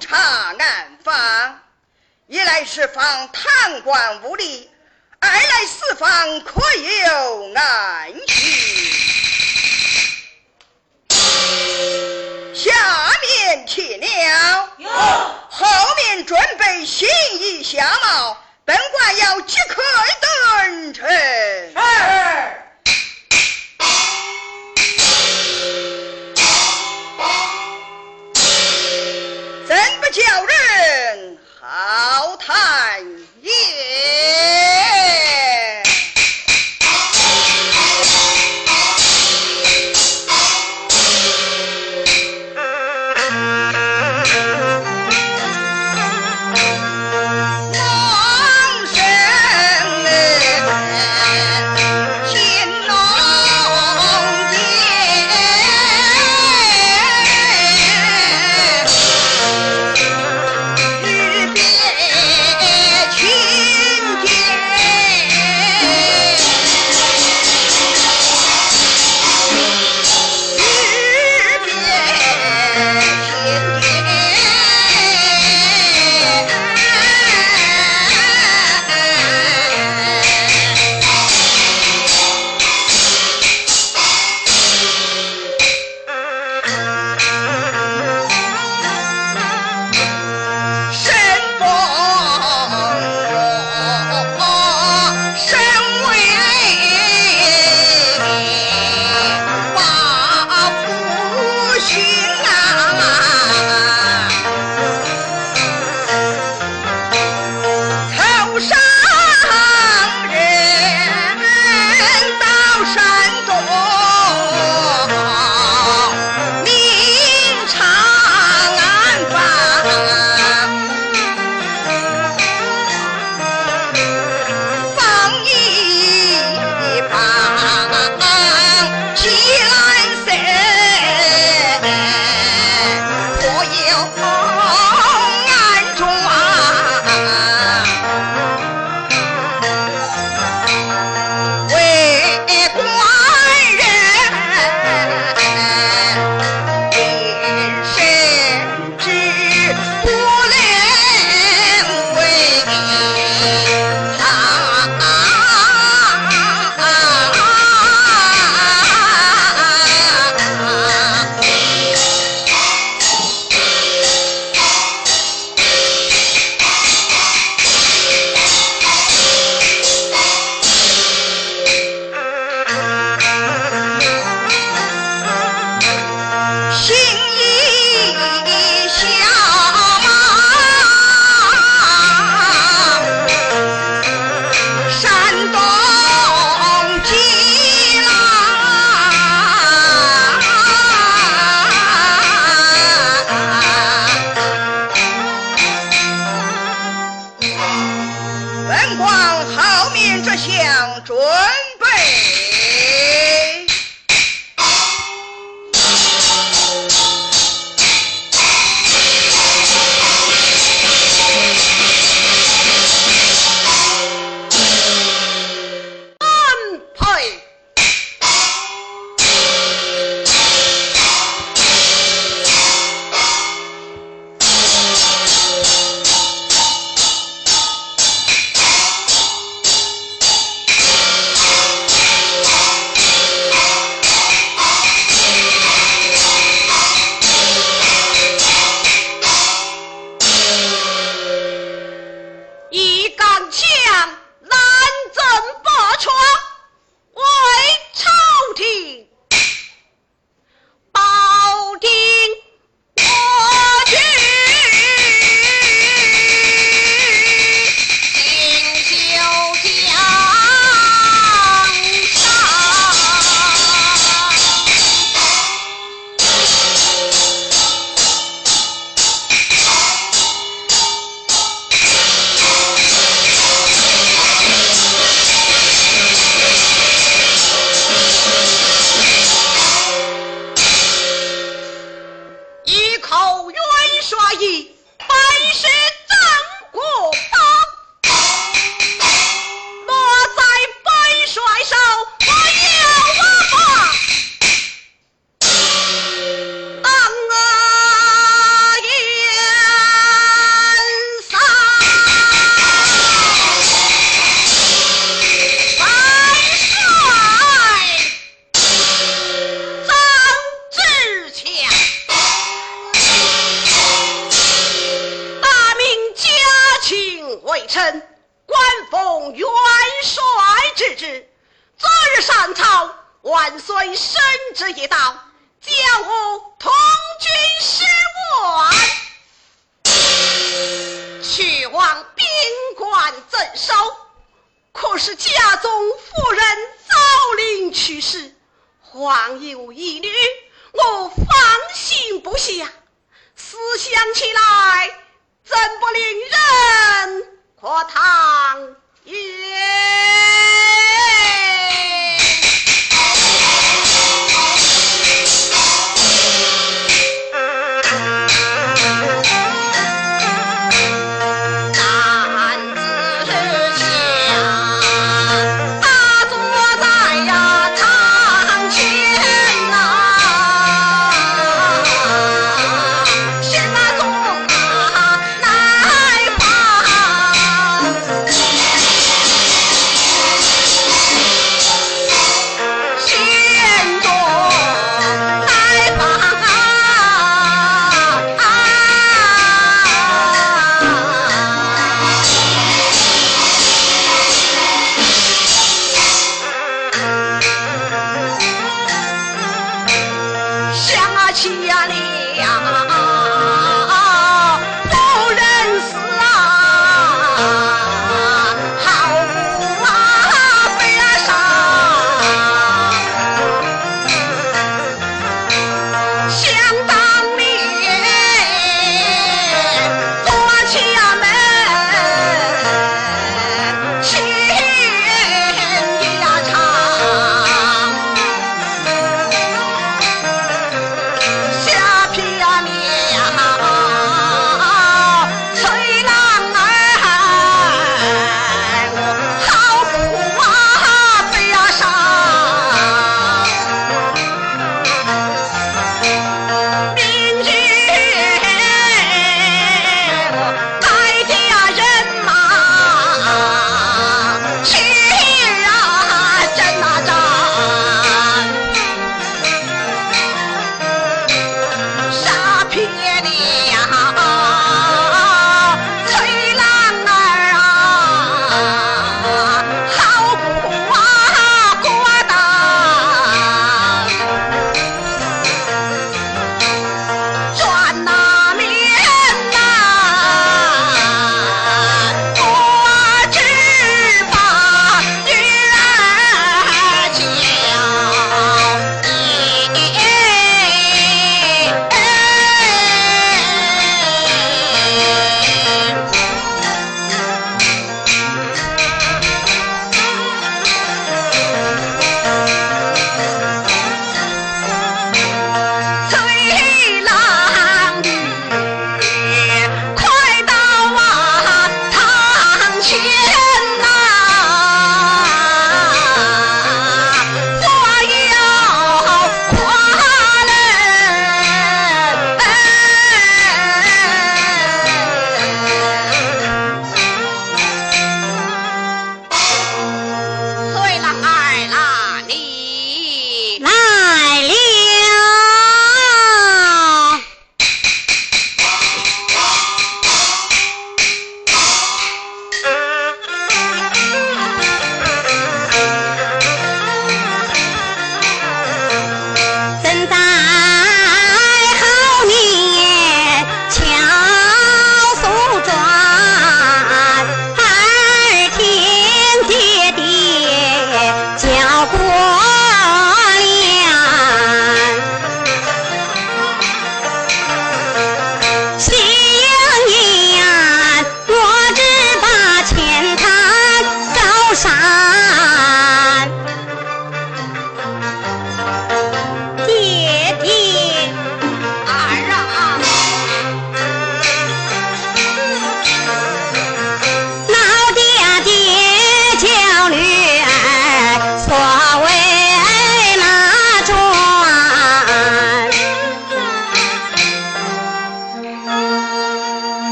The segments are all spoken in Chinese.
查案方一来是防贪官污吏二来私方可有安息下面去了后面准备行医相貌本官要即刻登城。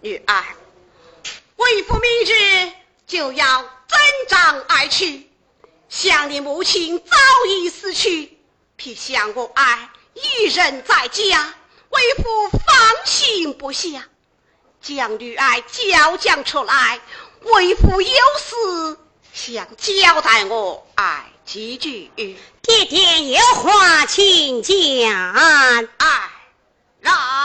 女儿，为父明日就要征战而去，想你母亲早已死去，偏向我爱一人在家，为父放心不下，将女儿交将出来，为父有事想交代我爱几句。爹爹有话请讲，爱让。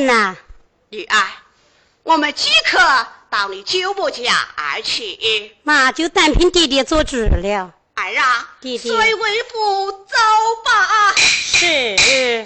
时动身呢？女儿，我们即刻到你舅母家而去。妈就单凭弟弟做主了。儿啊，弟弟，随为父走吧。是。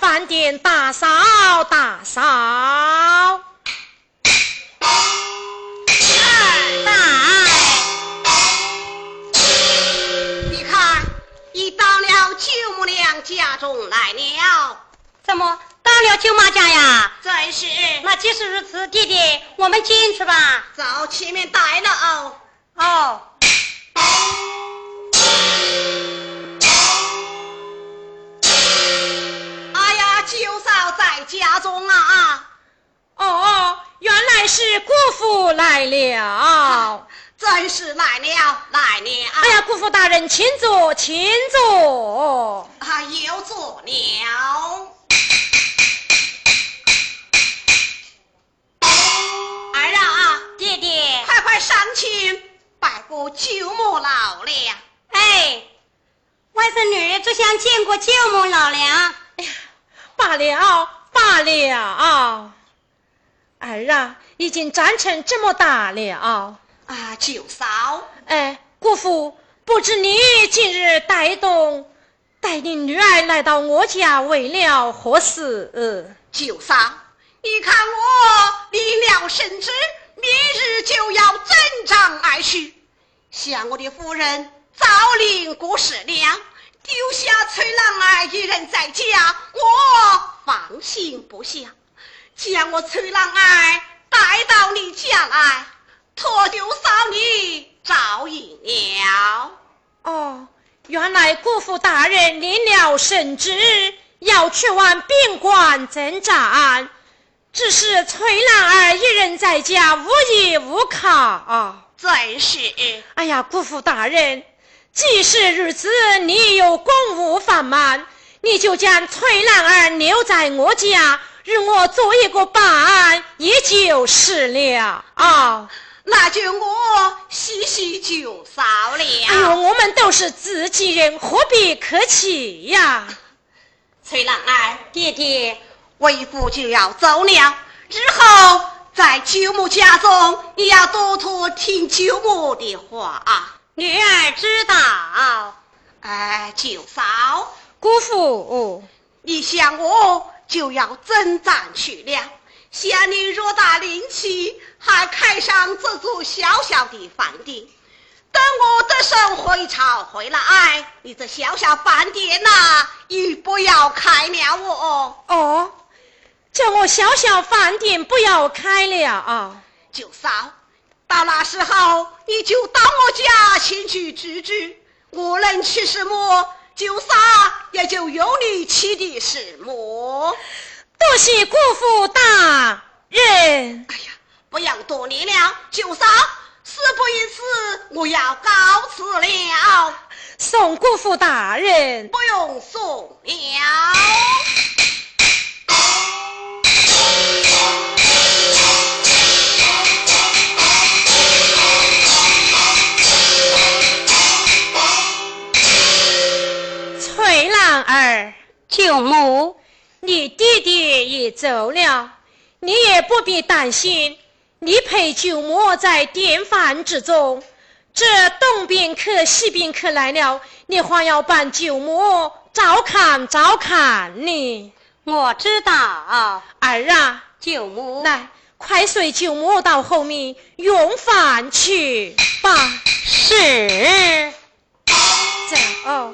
饭店打扫打扫。二你看，已到了舅母娘家中来了。怎么到了舅妈家呀？真是。那既是如此，弟弟，我们进去吧。走，前面带了哦。哦。舅嫂在家中啊！哦，原来是姑父来了。真是来了，来了！哎呀，姑父大人，请坐，请坐。啊，又坐了。儿啊，爹爹，快快上去拜过舅母老娘。哎，外甥女只想见过舅母老娘。罢了，罢了。儿啊，已经长成这么大了。啊，舅嫂，哎，姑父，不知你今日带动带领女儿来到我家为了何事？舅嫂，你看我离了圣旨，明日就要征战而去，向我的夫人诏令郭氏娘，丢下崔郎儿一人在家，我放心不下，将我崔郎儿带到你家来。托丢嫂你照应了。哦，原来姑父大人领了圣旨，要去往宾馆征战，只是崔兰儿一人在家，无依无靠。正是。哎呀，姑父大人，既是如此，你有公务繁忙，你就将崔兰儿留在我家，与我做一个伴，也就是了。啊。那就我洗洗就少了。哎呦，我们都是自己人，何必客气呀？崔兰儿，爹爹，为父就要走了，日后在舅母家中，你要多多听舅母的话啊。女儿知道。哎，舅嫂，姑父，你想我就要征战去了。想你偌大灵气，还开上这座小小的饭店。等我得胜回朝回来，你这小小饭店呐，也不要开了哦。哦，叫我小小饭店不要开了啊！舅嫂，到那时候你就到我家前去住住。我能吃什么，舅嫂也就由你吃的什么。多谢姑父大人。哎呀，不要多礼了，舅嫂，事不宜迟，我要告辞了。送姑父大人，不用送了。舅母。你弟弟也走了，你也不必担心。你陪舅母在典饭之中，这东宾客、西宾客来了，你还要帮舅母照看照看呢。我知道，儿啊，舅母，来，快随舅母到后面用饭去吧。是，走。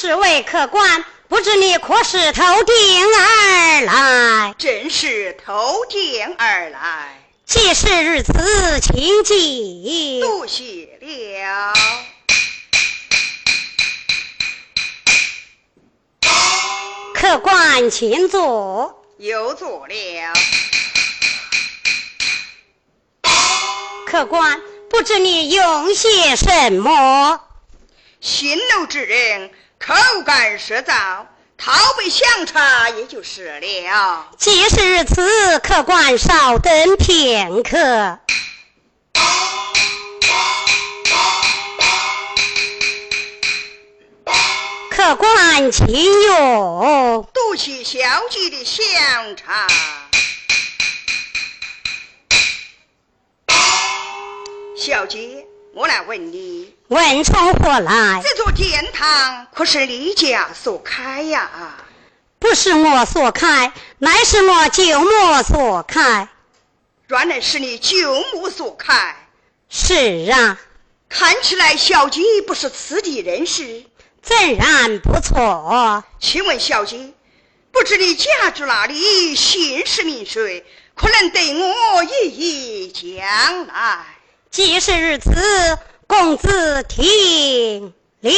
是位客官，不知你可是偷电而来？真是偷电而来。既是如此，请记。多谢了。客官，请坐。又坐了。客官，不知你用些什么？新楼之人口干舌燥，讨杯香茶也就是了。既是如此，客官稍等片刻。客官，请用。多谢小姐的香茶。小姐，我来问你，问从何来？这座殿堂可是你家所开呀？不是我所开，乃是我舅母所开。原来是你舅母所开。是啊。看起来小姐不是此地人士。自然不错。请问小姐，不知你家住哪里，姓氏名谁？可能对我一一讲来。既是如此，公子听了。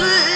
是。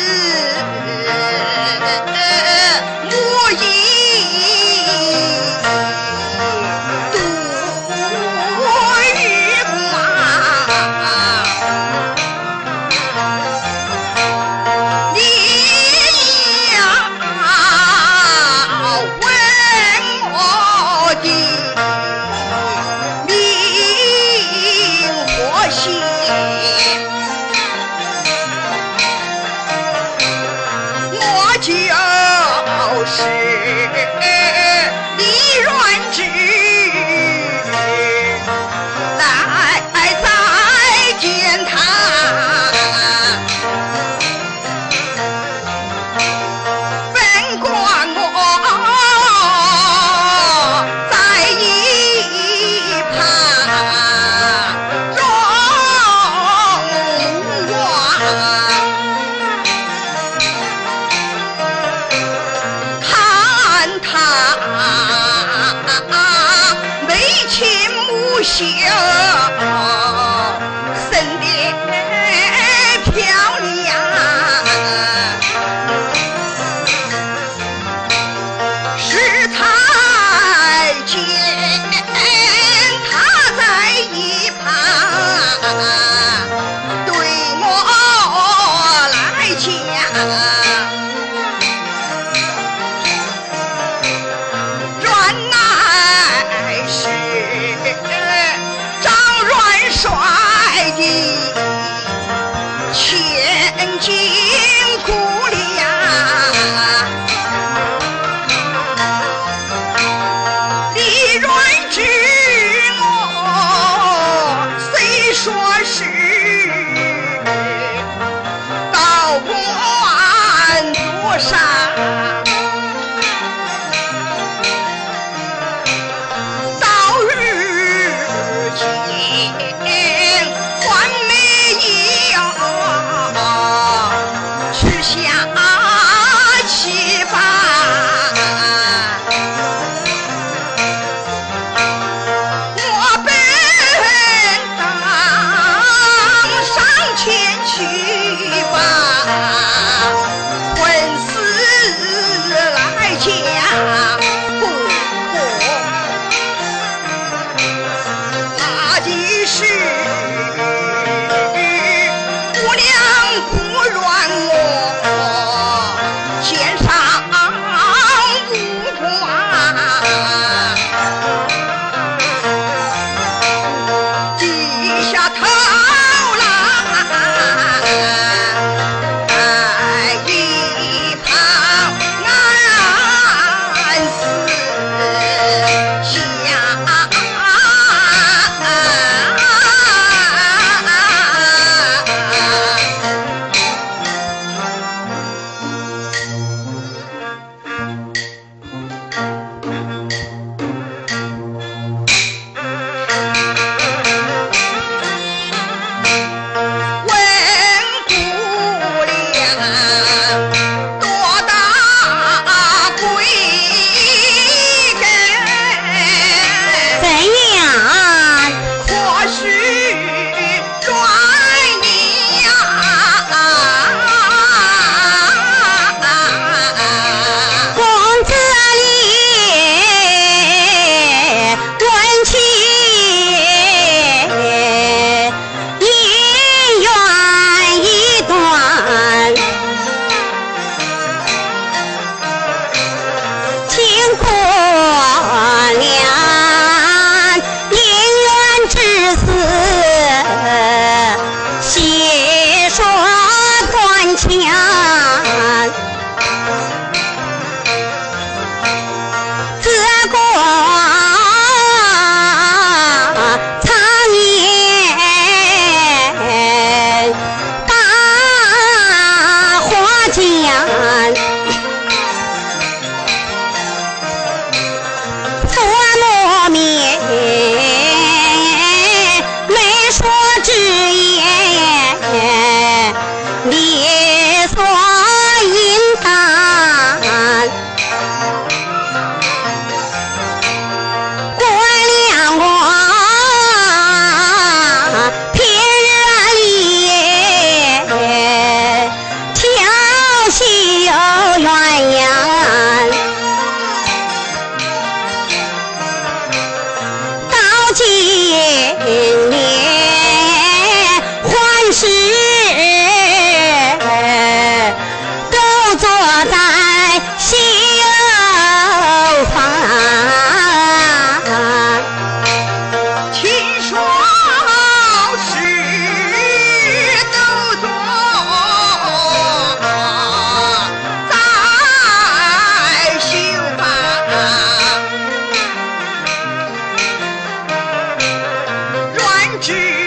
记。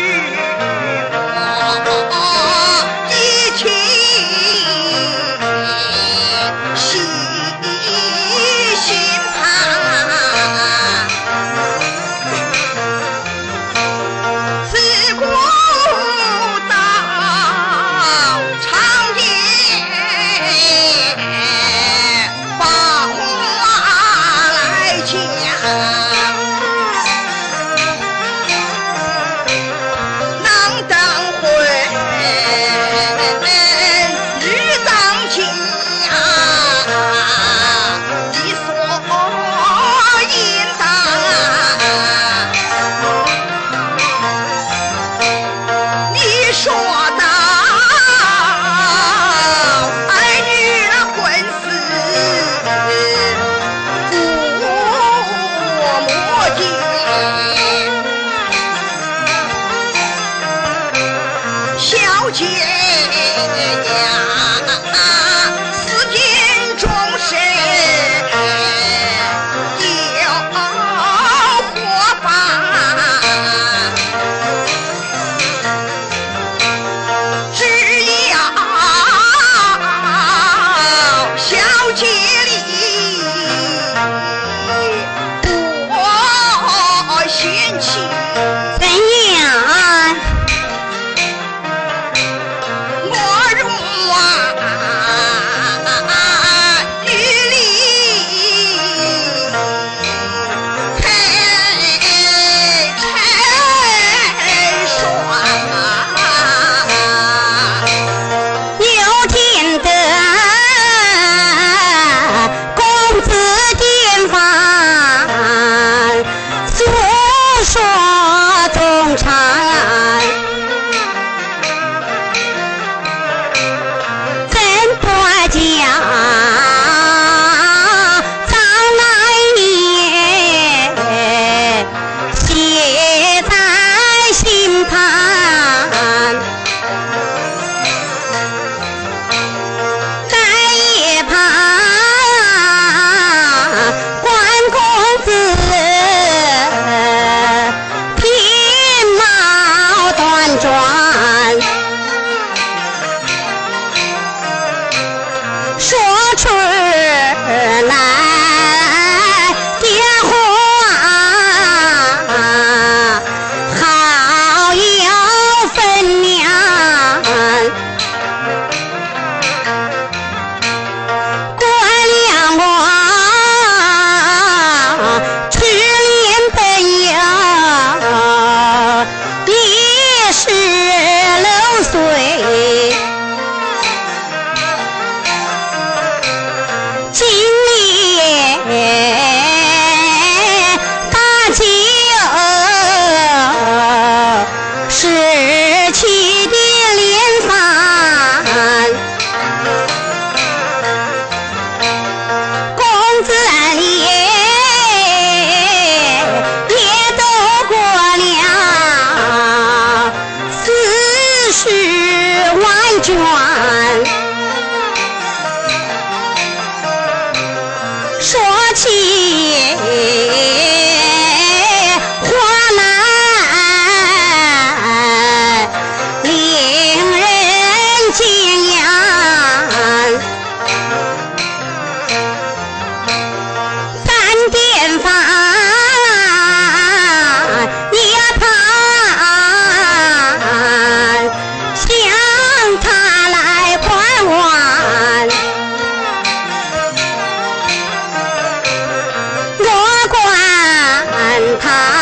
หา